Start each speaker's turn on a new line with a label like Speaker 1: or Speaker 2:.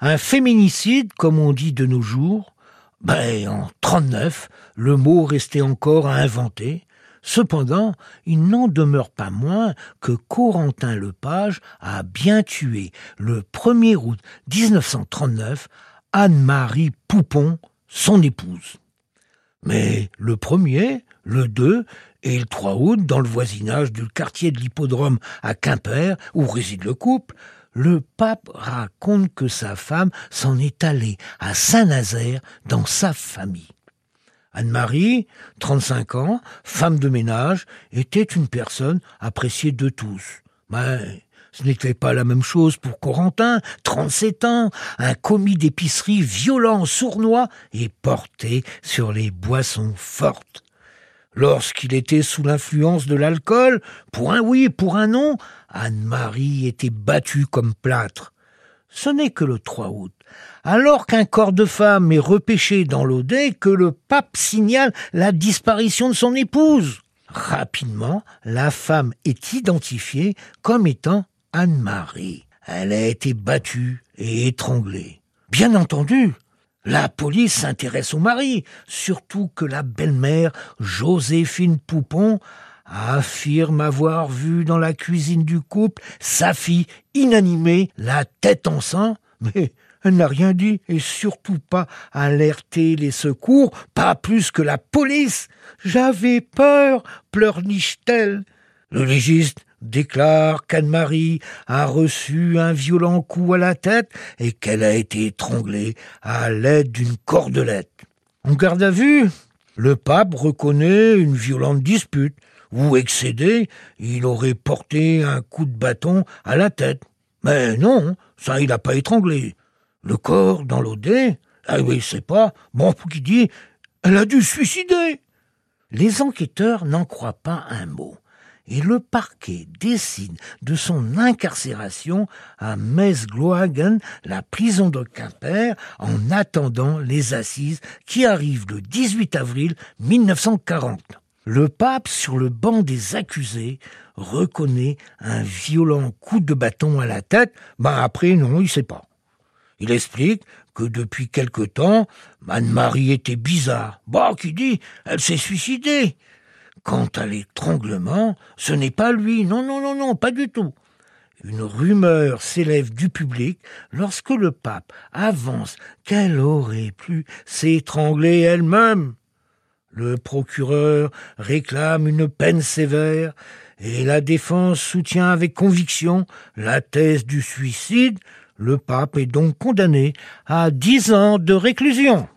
Speaker 1: Un féminicide, comme on dit de nos jours, ben, en 39, le mot restait encore à inventer. Cependant, il n'en demeure pas moins que Corentin Lepage a bien tué, le 1er août 1939, Anne-Marie Poupon, son épouse. Mais le premier, le 2 et le 3 août, dans le voisinage du quartier de l'hippodrome à Quimper, où réside le couple, le pape raconte que sa femme s'en est allée à Saint-Nazaire dans sa famille. Anne-Marie, 35 ans, femme de ménage, était une personne appréciée de tous. Mais ce n'était pas la même chose pour Corentin, 37 ans, un commis d'épicerie violent, sournois et porté sur les boissons fortes. Lorsqu'il était sous l'influence de l'alcool, pour un oui, pour un non, Anne-Marie était battue comme plâtre. Ce n'est que le 3 août, alors qu'un corps de femme est repêché dans l'Audet, que le pape signale la disparition de son épouse. Rapidement, la femme est identifiée comme étant Anne-Marie. Elle a été battue et étranglée. Bien entendu, la police s'intéresse au mari, surtout que la belle-mère, Joséphine Poupon, affirme avoir vu dans la cuisine du couple sa fille inanimée, la tête en sang, mais elle n'a rien dit et surtout pas alerté les secours, pas plus que la police. J'avais peur, pleurniche-t-elle. Le légiste déclare qu'Anne-Marie a reçu un violent coup à la tête et qu'elle a été étranglée à l'aide d'une cordelette. En garde à vue, le pape reconnaît une violente dispute où, excédé, il aurait porté un coup de bâton à la tête. Mais non, ça il n'a pas étranglé. Le corps dans l'Odé, ah oui, c'est pas, bon, qui dit, elle a dû se suicider. Les enquêteurs n'en croient pas un mot et le parquet décide de son incarcération à Mesglohagen, la prison de Quimper, en attendant les assises qui arrivent le 18 avril 1940. Le pape, sur le banc des accusés, reconnaît un violent coup de bâton à la tête. Ben après, non, il sait pas. Il explique que depuis quelque temps, Anne-Marie était bizarre. Bah, qui dit, elle s'est suicidée. Quant à l'étranglement, ce n'est pas lui, non, non, non, non, pas du tout. Une rumeur s'élève du public lorsque le pape avance qu'elle aurait pu s'étrangler elle-même. Le procureur réclame une peine sévère et la défense soutient avec conviction la thèse du suicide. Le pape est donc condamné à dix ans de réclusion.